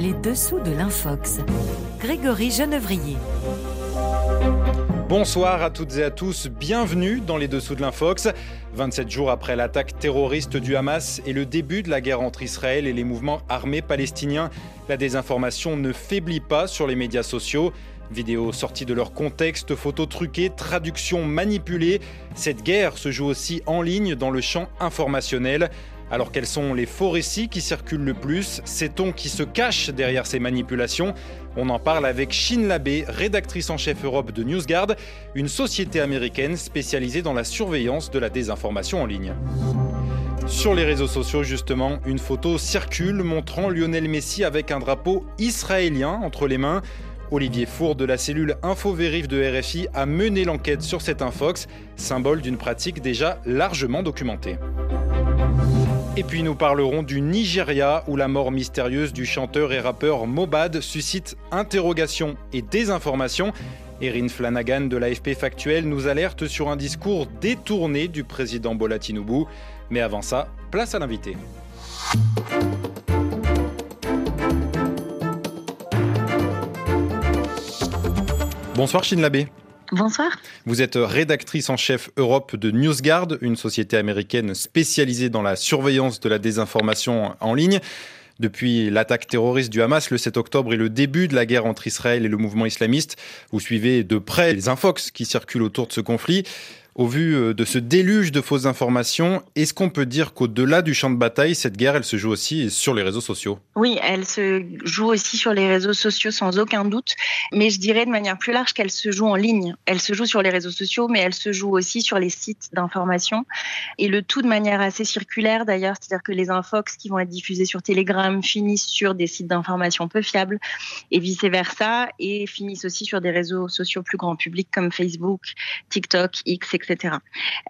Les dessous de l'Infox. Grégory Genevrier. Bonsoir à toutes et à tous, bienvenue dans les dessous de l'Infox. 27 jours après l'attaque terroriste du Hamas et le début de la guerre entre Israël et les mouvements armés palestiniens, la désinformation ne faiblit pas sur les médias sociaux. Vidéos sorties de leur contexte, photos truquées, traductions manipulées, cette guerre se joue aussi en ligne dans le champ informationnel. Alors quels sont les faux récits qui circulent le plus Sait-on qui se cache derrière ces manipulations? On en parle avec Shin Labé, rédactrice en chef Europe de NewsGuard, une société américaine spécialisée dans la surveillance de la désinformation en ligne. Sur les réseaux sociaux, justement, une photo circule montrant Lionel Messi avec un drapeau israélien entre les mains. Olivier Four de la cellule InfoVérif de RFI a mené l'enquête sur cet infox, symbole d'une pratique déjà largement documentée. Et puis nous parlerons du Nigeria où la mort mystérieuse du chanteur et rappeur Mobad suscite interrogations et désinformation. Erin Flanagan de l'AFP Factuel nous alerte sur un discours détourné du président Bola Tinubu. Mais avant ça, place à l'invité. Bonsoir Chine Labbé. Bonsoir. Vous êtes rédactrice en chef Europe de NewsGuard, une société américaine spécialisée dans la surveillance de la désinformation en ligne. Depuis l'attaque terroriste du Hamas le 7 octobre et le début de la guerre entre Israël et le mouvement islamiste, vous suivez de près les infox qui circulent autour de ce conflit. Au vu euh, de ce déluge de fausses informations, est-ce qu'on peut dire qu'au-delà du champ de bataille, cette guerre, elle se joue aussi sur les réseaux sociaux? Oui, elle se joue aussi sur les réseaux sociaux sans aucun doute, mais je dirais de manière plus large qu'elle se joue en ligne. Elle se joue sur les réseaux sociaux, mais elle se joue aussi sur les sites d'information, et le tout de manière assez circulaire d'ailleurs, c'est-à-dire que les infox qui vont être diffusés sur Telegram finissent sur des sites d'information peu fiables, et vice-versa, et finissent aussi sur des réseaux sociaux plus grand public comme Facebook, TikTok, X, etc.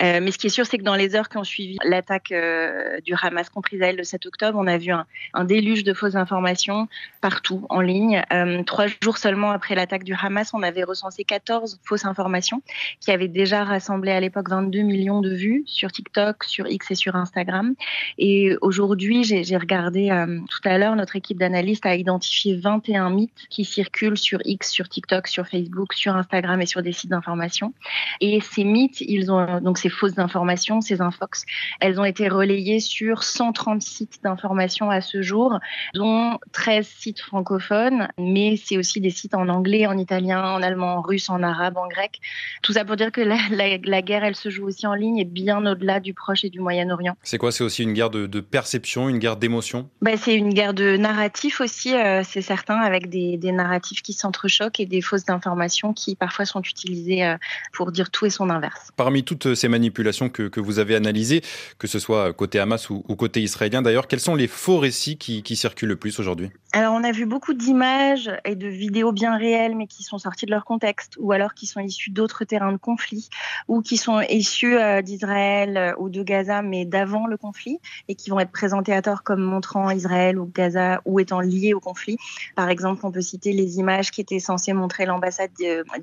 Euh, mais ce qui est sûr, c'est que dans les heures qui ont suivi l'attaque euh, du Hamas contre Israël le 7 octobre, on a vu un, déluge de fausses informations partout en ligne. Euh, trois jours seulement après l'attaque du Hamas, on avait recensé 14 fausses informations qui avaient déjà rassemblé à l'époque 22 millions de vues sur TikTok, sur X et sur Instagram. Et aujourd'hui, j'ai regardé tout à l'heure, notre équipe d'analystes a identifié 21 mythes qui circulent sur X, sur TikTok, sur Facebook, sur Instagram et sur des sites d'information. Et ces mythes, ils ont donc ces fausses informations, ces infox, elles ont été relayées sur 130 sites d'information à ce jour, dont 13 sites francophones, mais c'est aussi des sites en anglais, en italien, en allemand, en russe, en arabe, en grec. Tout ça pour dire que la, guerre, elle se joue aussi en ligne et bien au-delà du Proche et du Moyen-Orient. C'est quoi? C'est aussi une guerre de, perception, une guerre d'émotion? Ben, C'est une guerre de narratif aussi, euh, c'est certain, avec des, des narratifs qui s'entrechoquent et des fausses informations qui parfois sont utilisées euh, pour dire tout et son inverse parmi toutes ces manipulations que, vous avez analysées, que ce soit côté Hamas ou, côté israélien d'ailleurs, quels sont les faux récits qui, circulent le plus aujourd'hui? Alors on a vu beaucoup d'images et de vidéos bien réelles mais qui sont sorties de leur contexte ou alors qui sont issues d'autres terrains de conflit ou qui sont issues euh, d'Israël euh, ou de Gaza mais d'avant le conflit et qui vont être présentées à tort comme montrant Israël ou Gaza ou étant liées au conflit. Par exemple, on peut citer les images qui étaient censées montrer l'ambassade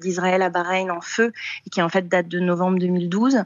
d'Israël à Bahreïn en feu et qui en fait datent de novembre 2012.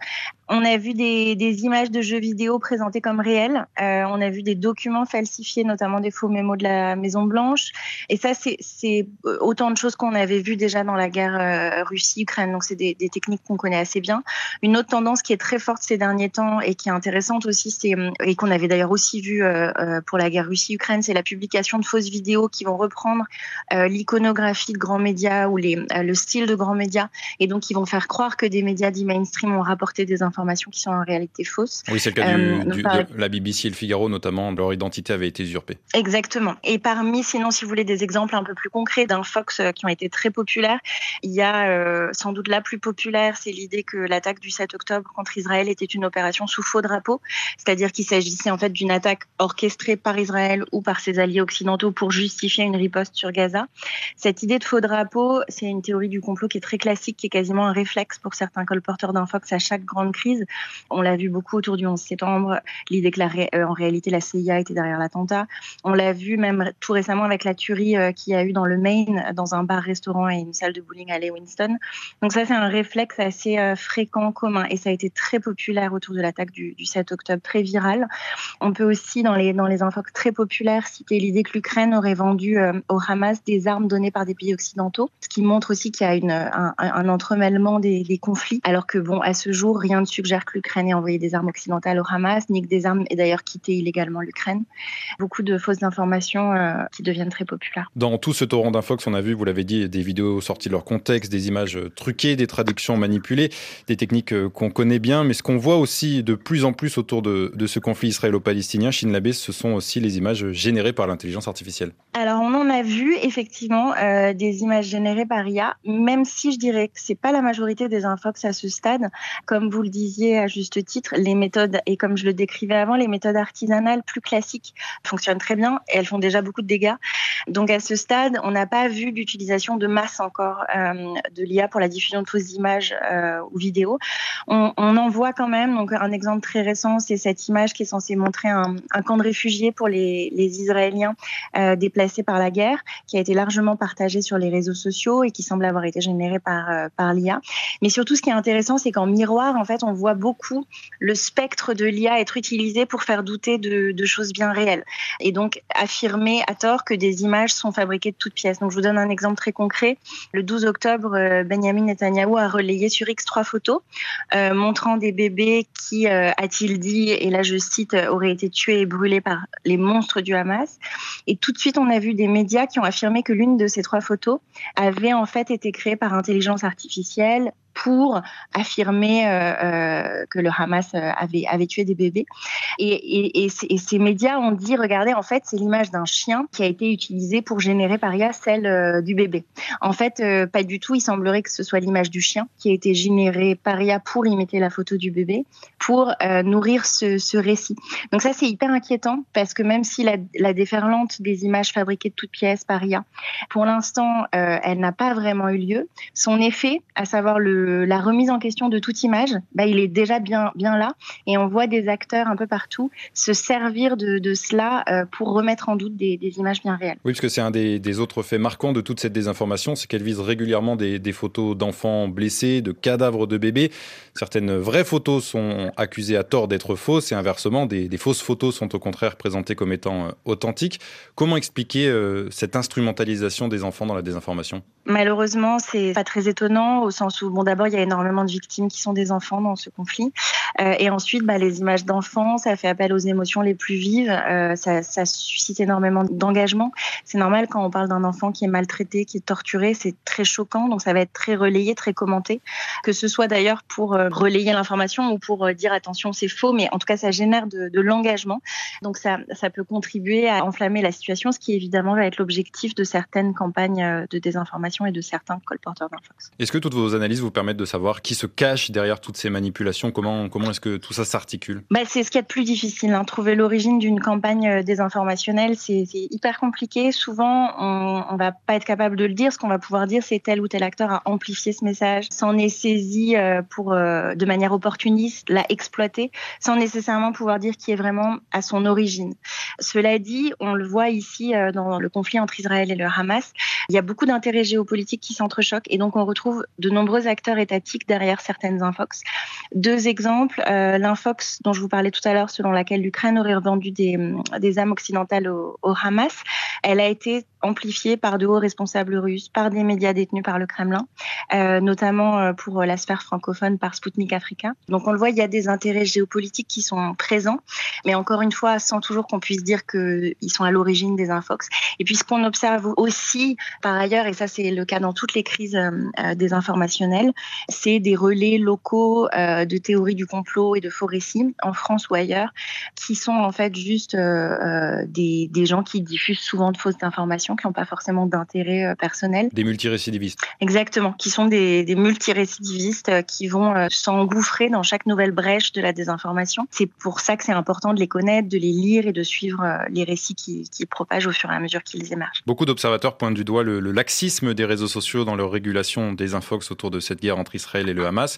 On a vu des, images de jeux vidéo présentées comme réelles. Euh, on a vu des documents falsifiés, notamment des faux mémos de la Maison Blanche. Et ça, c'est autant de choses qu'on avait vues déjà dans la guerre euh, Russie-Ukraine. Donc, c'est des, techniques qu'on connaît assez bien. Une autre tendance qui est très forte ces derniers temps et qui est intéressante aussi, c'est et qu'on avait d'ailleurs aussi vu euh, pour la guerre Russie-Ukraine, c'est la publication de fausses vidéos qui vont reprendre l'iconographie de grands médias ou le style de grands médias et donc qui vont faire croire que des médias dits mainstream ont rapporté des informations informations qui sont en réalité fausses. Oui, c'est le cas euh, de la BBC et le Figaro, notamment, leur identité avait été usurpée. Exactement. Et parmi, sinon, si vous voulez des exemples un peu plus concrets d'un Fox euh, qui ont été très populaires, il y a euh, sans doute la plus populaire, c'est l'idée que l'attaque du 7 octobre contre Israël était une opération sous faux drapeau, c'est-à-dire qu'il s'agissait en fait d'une attaque orchestrée par Israël ou par ses alliés occidentaux pour justifier une riposte sur Gaza. Cette idée de faux drapeau, c'est une théorie du complot qui est très classique, qui est quasiment un réflexe pour certains colporteurs d'un Fox à chaque grande crise On l'a vu beaucoup autour du 11 septembre, l'idée que la en réalité la CIA était derrière l'attentat. On l'a vu même tout récemment avec la tuerie qu'il y a eu dans le Maine, dans un bar-restaurant et une salle de bowling à Lewiston. Donc ça, c'est un réflexe assez fréquent, commun, et ça a été très populaire autour de l'attaque du, du 7 octobre, très viral. On peut aussi, dans les, dans infos très populaires, citer l'idée que l'Ukraine aurait vendu euh, au Hamas des armes données par des pays occidentaux, ce qui montre aussi qu'il y a un entremêlement des, des, conflits, alors que, bon, à ce jour, rien ne suggère que l'Ukraine ait envoyé des armes occidentales au Hamas, ni que des armes aient d'ailleurs quitté illégalement l'Ukraine. Beaucoup de fausses informations euh, qui deviennent très populaires. Dans tout ce torrent d'infox, on a vu, vous l'avez dit, des vidéos sorties de leur contexte, des images truquées, des traductions manipulées, des techniques euh, qu'on connaît bien, mais ce qu'on voit aussi de plus en plus autour de, de ce conflit israélo-palestinien, Chine Labé, ce sont aussi les images générées par l'intelligence artificielle. Alors, on en a vu effectivement euh, des images générées par IA, même si je dirais que c'est pas la majorité des infox à ce stade. Comme vous le disiez à juste titre, les méthodes, et comme je le décrivais avant, les méthodes artisanales plus classiques fonctionnent très bien et elles font déjà beaucoup de dégâts. Donc, à ce stade, on n'a pas vu l'utilisation de masse encore euh, de l'IA pour la diffusion de fausses images euh, ou vidéos. On, en voit quand même. Donc, un exemple très récent, c'est cette image qui est censée montrer un, camp de réfugiés pour les, Israéliens euh, déplacés par la guerre, qui a été largement partagée sur les réseaux sociaux et qui semble avoir été générée par, par l'IA. Mais surtout, ce qui est intéressant, c'est qu'en miroir, en fait, on voit beaucoup le spectre de l'IA être utilisé pour faire douter de, de choses bien réelles. Et donc, affirmer à tort que des images sont fabriquées de toutes pièces. Donc, je vous donne un exemple très concret. Le 12 octobre, euh, Benjamin Netanyahu a relayé sur X trois photos euh, montrant des bébés qui, euh, a-t-il dit, et là je cite, auraient été tués et brûlés par les monstres du Hamas. Et tout de suite, on a vu des médias qui ont affirmé que l'une de ces trois photos avait en fait été créée par intelligence artificielle pour affirmer euh, euh, que le Hamas euh, avait, avait tué des bébés. Et, et, ces médias ont dit, regardez, en fait, c'est l'image d'un chien qui a été utilisée pour générer par IA celle du bébé. En fait, pas du tout. Il semblerait que ce soit l'image du chien qui a été générée par IA pour imiter la photo du bébé, pour nourrir ce, récit. Donc ça, c'est hyper inquiétant parce que même si la, la, déferlante des images fabriquées de toutes pièces par IA, pour l'instant, elle n'a pas vraiment eu lieu, son effet, à savoir le la remise en question de toute image, bah, il est déjà bien, bien là. Et on voit des acteurs un peu partout se servir de, de cela euh, pour remettre en doute des, des, images bien réelles. Oui, parce que c'est un des, des, autres faits marquants de toute cette désinformation, c'est qu'elle vise régulièrement des, des photos d'enfants blessés, de cadavres de bébés. Certaines vraies photos sont accusées à tort d'être fausses et inversement, des, fausses photos sont au contraire présentées comme étant euh, authentiques. Comment expliquer euh, cette instrumentalisation des enfants dans la désinformation? Malheureusement, c'est pas très étonnant au sens où, bon, d'abord, il y a énormément de victimes qui sont des enfants dans ce conflit. Euh, et ensuite, bah, les images d'enfants, ça fait appel aux émotions les plus vives. Euh, ça, suscite énormément d'engagement. C'est normal quand on parle d'un enfant qui est maltraité, qui est torturé, c'est très choquant. Donc, ça va être très relayé, très commenté. Que ce soit d'ailleurs pour euh, relayer l'information ou pour dire attention, c'est faux. Mais en tout cas, ça génère de, l'engagement. Donc, ça, ça peut contribuer à enflammer la situation, ce qui évidemment va être l'objectif de certaines campagnes de désinformation et de certains colporteurs d'infox. Est-ce que toutes vos analyses vous permettent de savoir qui se cache derrière toutes ces manipulations Comment, comment est-ce que tout ça s'articule? Bah, C'est ce qui est de plus difficile. Hein. Trouver l'origine d'une campagne euh, désinformationnelle, c'est hyper compliqué. Souvent, on ne va pas être capable de le dire. Ce qu'on va pouvoir dire, c'est tel ou tel acteur a amplifié ce message, s'en est saisi euh, pour, euh, de manière opportuniste, l'a exploité, sans nécessairement pouvoir dire qui est vraiment à son origine. Cela dit, on le voit ici dans le conflit entre Israël et le Hamas, il y a beaucoup d'intérêts géopolitiques qui s'entrechoquent et donc on retrouve de nombreux acteurs étatiques derrière certaines infox. Deux exemples, euh, l'infox dont je vous parlais tout à l'heure, selon laquelle l'Ukraine aurait revendu des, des âmes occidentales au Hamas, elle a été amplifiée par de hauts responsables russes, par des médias détenus par le Kremlin, euh, notamment euh, pour la sphère francophone par Sputnik Africa. Donc on le voit, il y a des intérêts géopolitiques qui sont présents, mais encore une fois, sans toujours qu'on puisse dire qu'ils sont à l'origine des infox. Et puis ce qu'on observe aussi par ailleurs, et ça c'est le cas dans toutes les crises euh, désinformationnelles, c'est des relais locaux euh, de théories du complot et de faux récits en France ou ailleurs, qui sont en fait juste euh, euh des, des gens qui diffusent souvent de fausses informations, qui n'ont pas forcément d'intérêt euh, personnel. Des multirécidivistes. Exactement, qui sont des, des multirécidivistes euh, qui vont s'engouffrer dans chaque nouvelle brèche de la désinformation. C'est pour ça que c'est important de les connaître, de les lire et de suivre les récits qui, qui propagent au fur et à mesure qu'ils émergent. Beaucoup d'observateurs pointent du doigt le, le laxisme des réseaux sociaux dans leur régulation des infox autour de cette guerre entre Israël et le Hamas.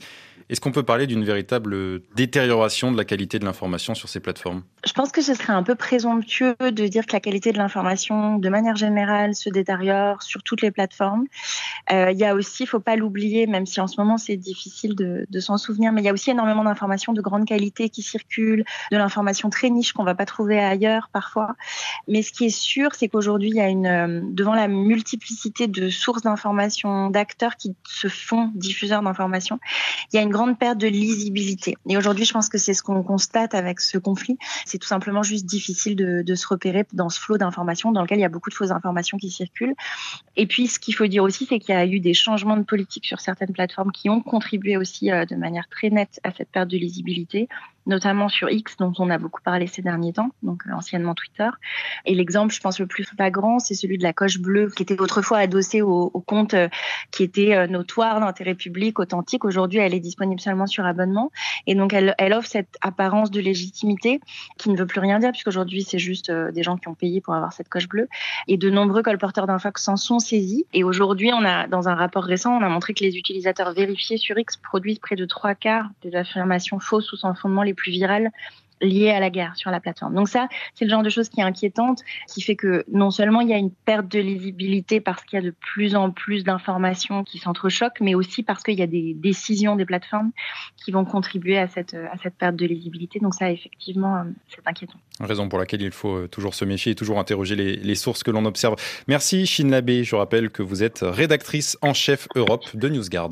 Est-ce qu'on peut parler d'une véritable détérioration de la qualité de l'information sur ces plateformes? Je pense que ce serait un peu présomptueux de dire que la qualité de l'information, de manière générale, se détériore sur toutes les plateformes. Euh, il y a aussi, il faut pas l'oublier, même si en ce moment c'est difficile de, s'en souvenir, mais il y a aussi énormément d'informations de grande qualité qui circulent, de l'information très niche qu'on va pas trouver ailleurs parfois. Mais ce qui est sûr, c'est qu'aujourd'hui, il y a une, euh, devant la multiplicité de sources d'informations, d'acteurs qui se font diffuseurs d'informations, il y a une grande perte de lisibilité. Et aujourd'hui, je pense que c'est ce qu'on constate avec ce conflit. C'est tout simplement juste difficile de, se repérer dans ce flot d'informations dans lequel il y a beaucoup de fausses informations qui circulent. Et puis, ce qu'il faut dire aussi, c'est qu'il y a eu des changements de politique sur certaines plateformes qui ont contribué aussi euh, de manière très nette à cette perte de lisibilité notamment sur X, dont on a beaucoup parlé ces derniers temps, donc euh, anciennement Twitter. Et l'exemple, je pense, le plus flagrant, c'est celui de la coche bleue, qui était autrefois adossée au, au compte euh, qui était notoire d'intérêt public, authentique. Aujourd'hui, elle est disponible seulement sur abonnement. Et donc, elle, offre cette apparence de légitimité qui ne veut plus rien dire, puisqu'aujourd'hui, c'est juste des gens qui ont payé pour avoir cette coche bleue. Et de nombreux colporteurs d'infox s'en sont saisis. Et aujourd'hui, dans un rapport récent, on a montré que les utilisateurs vérifiés sur X produisent près de trois quarts des affirmations fausses ou sans fondement plus virales liées à la guerre sur la plateforme. Donc ça, c'est le genre de choses qui est inquiétante, qui fait que non seulement il y a une perte de lisibilité parce qu'il y a de plus en plus d'informations qui s'entrechoquent, mais aussi parce qu'il y a des décisions des plateformes qui vont contribuer à cette, à cette perte de lisibilité. Donc ça, effectivement, euh, c'est inquiétant. Raison pour laquelle il faut euh, toujours se méfier et toujours interroger les, les sources que l'on observe. Merci Chine Labbé. Je rappelle que vous êtes rédactrice en chef Europe de NewsGuard.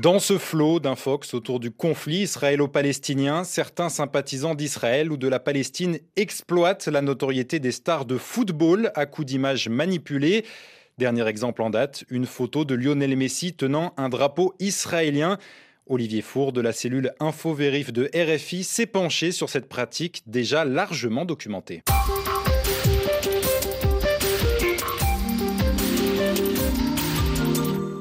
Dans ce flot d'infox autour du conflit israélo-palestinien, certains sympathisants d'Israël ou de la Palestine exploitent la notoriété des stars de football à coups d'images manipulées. Dernier exemple en date, une photo de Lionel Messi tenant un drapeau israélien. Olivier Four de la cellule InfoVérif de RFI s'est penché sur cette pratique déjà largement documentée.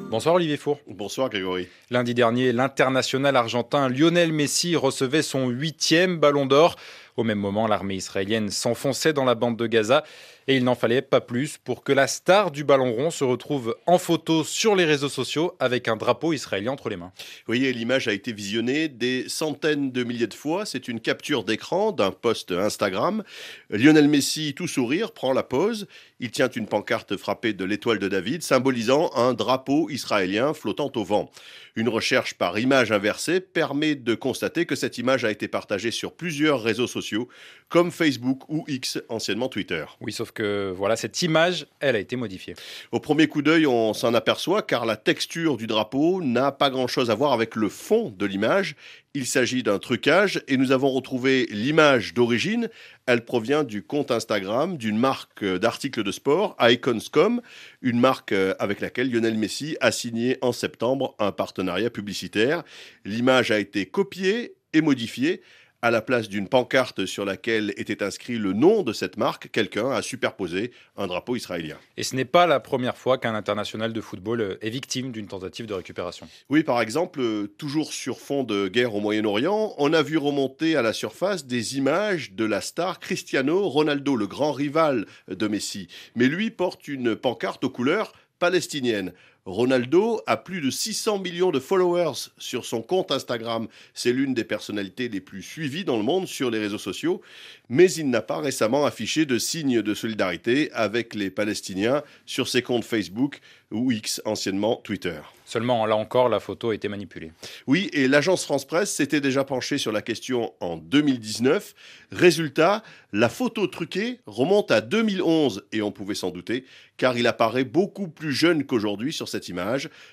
Bonsoir Olivier Four. Bonsoir Grégory. Lundi dernier, l'international argentin Lionel Messi recevait son huitième ballon d'or. Au même moment, l'armée israélienne s'enfonçait dans la bande de Gaza et il n'en fallait pas plus pour que la star du ballon rond se retrouve en photo sur les réseaux sociaux avec un drapeau israélien entre les mains. Oui, l'image a été visionnée des centaines de milliers de fois. C'est une capture d'écran d'un post Instagram. Lionel Messi, tout sourire, prend la pose. Il tient une pancarte frappée de l'étoile de David, symbolisant un drapeau israélien flottant au vent. Une recherche par image inversée permet de constater que cette image a été partagée sur plusieurs réseaux sociaux, comme Facebook ou X, anciennement Twitter. Oui, sauf que voilà, cette image, elle a été modifiée. Au premier coup d'œil, on s'en aperçoit car la texture du drapeau n'a pas grand-chose à voir avec le fond de l'image. Il s'agit d'un trucage et nous avons retrouvé l'image d'origine. Elle provient du compte Instagram d'une marque d'articles de sport, Iconscom, une marque avec laquelle Lionel Messi a signé en septembre un partenariat publicitaire. L'image a été copiée et modifiée à la place d'une pancarte sur laquelle était inscrit le nom de cette marque, quelqu'un a superposé un drapeau israélien. Et ce n'est pas la première fois qu'un international de football est victime d'une tentative de récupération. Oui, par exemple, toujours sur fond de guerre au Moyen-Orient, on a vu remonter à la surface des images de la star Cristiano Ronaldo, le grand rival de Messi. Mais lui porte une pancarte aux couleurs palestiniennes. Ronaldo a plus de 600 millions de followers sur son compte Instagram. C'est l'une des personnalités les plus suivies dans le monde sur les réseaux sociaux, mais il n'a pas récemment affiché de signes de solidarité avec les Palestiniens sur ses comptes Facebook ou X, anciennement Twitter. Seulement, là encore, la photo a été manipulée. Oui, et l'agence France Presse s'était déjà penchée sur la question en 2019. Résultat, la photo truquée remonte à 2011, et on pouvait s'en douter, car il apparaît beaucoup plus jeune qu'aujourd'hui sur cette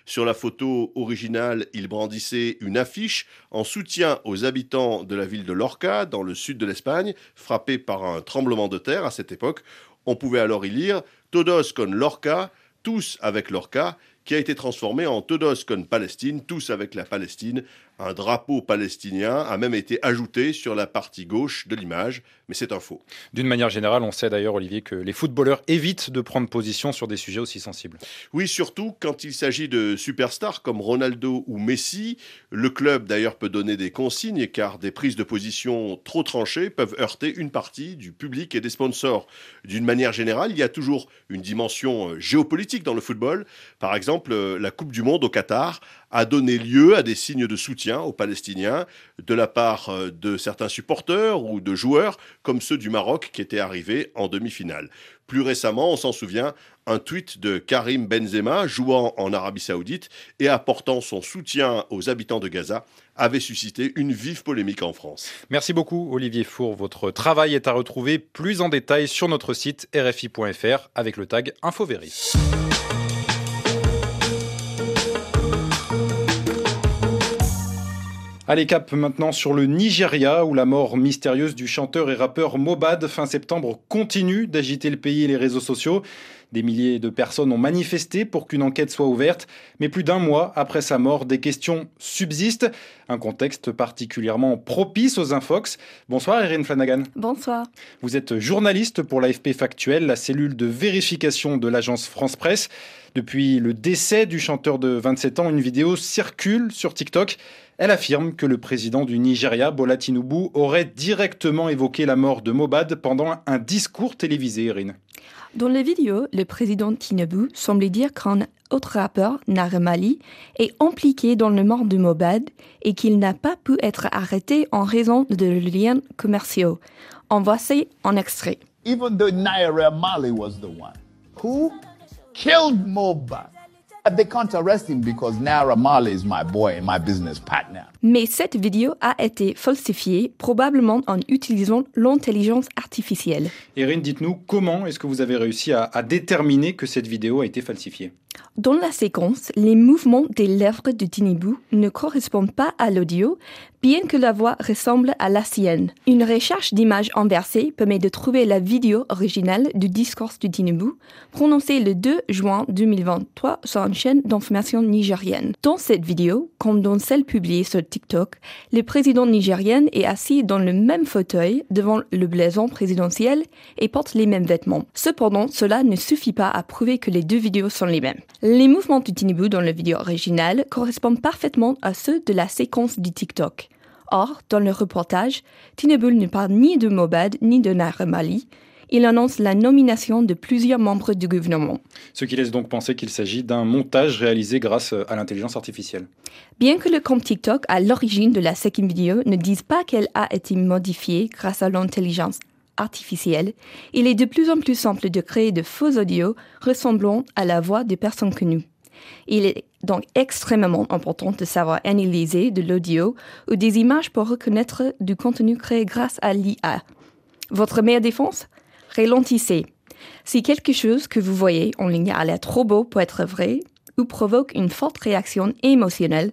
Sur la photo originale, il brandissait une affiche en soutien aux habitants de la ville de Lorca, dans le sud de l'Espagne, frappée par un tremblement de terre à cette époque. On pouvait alors y lire Todos con Lorca, tous avec Lorca, qui a été transformé en Todos con Palestine, tous avec la Palestine, Un drapeau palestinien a même été ajouté sur la partie gauche de l'image, mais c'est un faux. D'une manière générale, on sait d'ailleurs, Olivier, que les footballeurs évitent de prendre position sur des sujets aussi sensibles. Oui, surtout quand il s'agit de superstars comme Ronaldo ou Messi. Le club d'ailleurs peut donner des consignes car des prises de position trop tranchées peuvent heurter une partie du public et des sponsors. D'une manière générale, il y a toujours une dimension euh, géopolitique dans le football. Par exemple, euh, la Coupe du Monde au Qatar a donné lieu à des signes de soutien aux Palestiniens de la part euh, de certains supporters ou de joueurs comme ceux du Maroc qui étaient arrivés en demi-finale. Plus récemment, on s'en souvient, un tweet de Karim Benzema jouant en Arabie Saoudite et apportant son soutien aux habitants de Gaza avait suscité une vive polémique en France. Merci beaucoup Olivier Four. Votre travail est à retrouver plus en détail sur notre site rfi.fr avec le tag InfoVéry. Allez, cap maintenant sur le Nigeria, où la mort mystérieuse du chanteur et rappeur Mobad fin septembre continue d'agiter le pays et les réseaux sociaux. Des milliers de personnes ont manifesté pour qu'une enquête soit ouverte, mais plus d'un mois après sa mort, des questions subsistent. Un contexte particulièrement propice aux infox. Bonsoir Erin Flanagan. Bonsoir. Vous êtes journaliste pour l'AFP Factuel, la cellule de vérification de l'agence France Presse. Depuis le décès du chanteur de 27 ans, une vidéo circule sur TikTok. Elle affirme que le président du Nigeria, Bola Tinubu, aurait directement évoqué la mort de Mobad pendant un discours télévisé, Erin. Dans la vidéo, le président Tinubu semble dire qu'un autre rappeur, Naremali, est impliqué dans le mort de Mobad et qu'il n'a pas pu être arrêté en raison de liens commerciaux. En voici un extrait. Mais cette vidéo a été falsifiée, probablement en utilisant l'intelligence artificielle. Erin, dites-nous comment est-ce que vous avez réussi à, à déterminer que cette vidéo a été falsifiée? Dans la séquence, les mouvements des lèvres de Tinubu ne correspondent pas à l'audio, bien que la voix ressemble à la sienne. Une recherche d'images inversées permet de trouver la vidéo originale du discours de Tinubu, prononcé le 2 juin 2023 sur une chaîne d'information nigérienne. Dans cette vidéo, comme dans celle publiée sur TikTok, le président nigérien est assis dans le même fauteuil devant le blason présidentiel et porte les mêmes vêtements. Cependant, cela ne suffit pas à prouver que les deux vidéos sont les mêmes. Les mouvements de Tinubu dans la vidéo originale correspondent parfaitement à ceux de la séquence du TikTok. Or, dans le reportage, Tinubu ne parle ni de Mobad ni de Naremali, il annonce la nomination de plusieurs membres du gouvernement. Ce qui laisse donc penser qu'il s'agit d'un montage réalisé grâce à l'intelligence artificielle. Bien que le compte TikTok à l'origine de la second vidéo ne dise pas qu'elle a été modifiée grâce à l'intelligence artificielle, il est de plus en plus simple de créer de faux audios ressemblant à la voix des personnes connues. Il est donc extrêmement important de savoir analyser de l'audio ou des images pour reconnaître du contenu créé grâce à l'IA. Votre meilleure défense? Ralentissez. Si quelque chose que vous voyez en ligne a l'air trop beau pour être vrai ou provoque une forte réaction émotionnelle,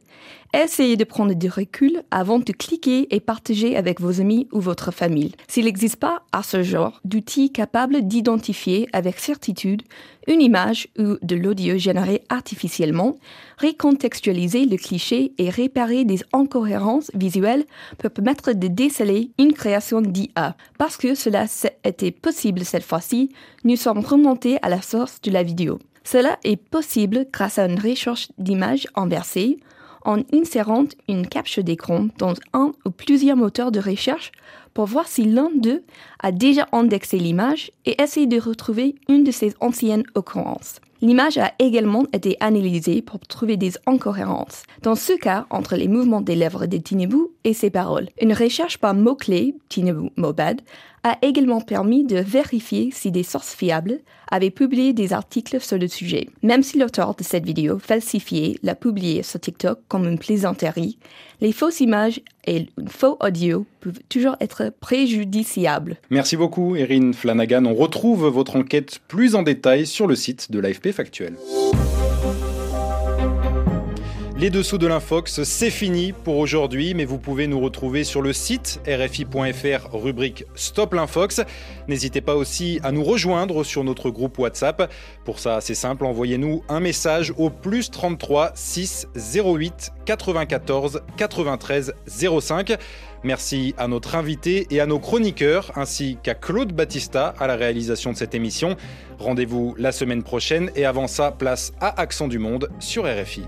essayez de prendre du recul avant de cliquer et partager avec vos amis ou votre famille. S'il n'existe pas à ce genre d'outils capables d'identifier avec certitude une image ou de l'audio généré artificiellement, recontextualiser le cliché et réparer des incohérences visuelles peut permettre de déceler une création d'IA. Parce que cela était possible cette fois-ci, nous sommes remontés à la source de la vidéo. Cela est possible grâce à une recherche d'images inversée en insérant une capture d'écran dans un ou plusieurs moteurs de recherche pour voir si l'un d'eux a déjà indexé l'image et essayer de retrouver une de ses anciennes occurrences. L'image a également été analysée pour trouver des incohérences, dans ce cas entre les mouvements des lèvres de Tinubu et ses paroles. Une recherche par mots-clés, Tinubu Mobad, a également permis de vérifier si des sources fiables avaient publié des articles sur le sujet. Même si l'auteur de cette vidéo falsifiée l'a publiée sur TikTok comme une plaisanterie, les fausses images et faux audio peuvent toujours être préjudiciables. Merci beaucoup, Erin Flanagan. On retrouve votre enquête plus en détail sur le site de l'AFP Factuel. Les dessous de l'Infox, c'est fini pour aujourd'hui, mais vous pouvez nous retrouver sur le site rfi.fr, rubrique Stop l'Infox. N'hésitez pas aussi à nous rejoindre sur notre groupe WhatsApp. Pour ça, c'est simple, envoyez-nous un message au plus 33 6 08 94 93 05. Merci à notre invité et à nos chroniqueurs, ainsi qu'à Claude Battista à la réalisation de cette émission. Rendez-vous la semaine prochaine et avant ça, place à Accent du Monde sur RFI.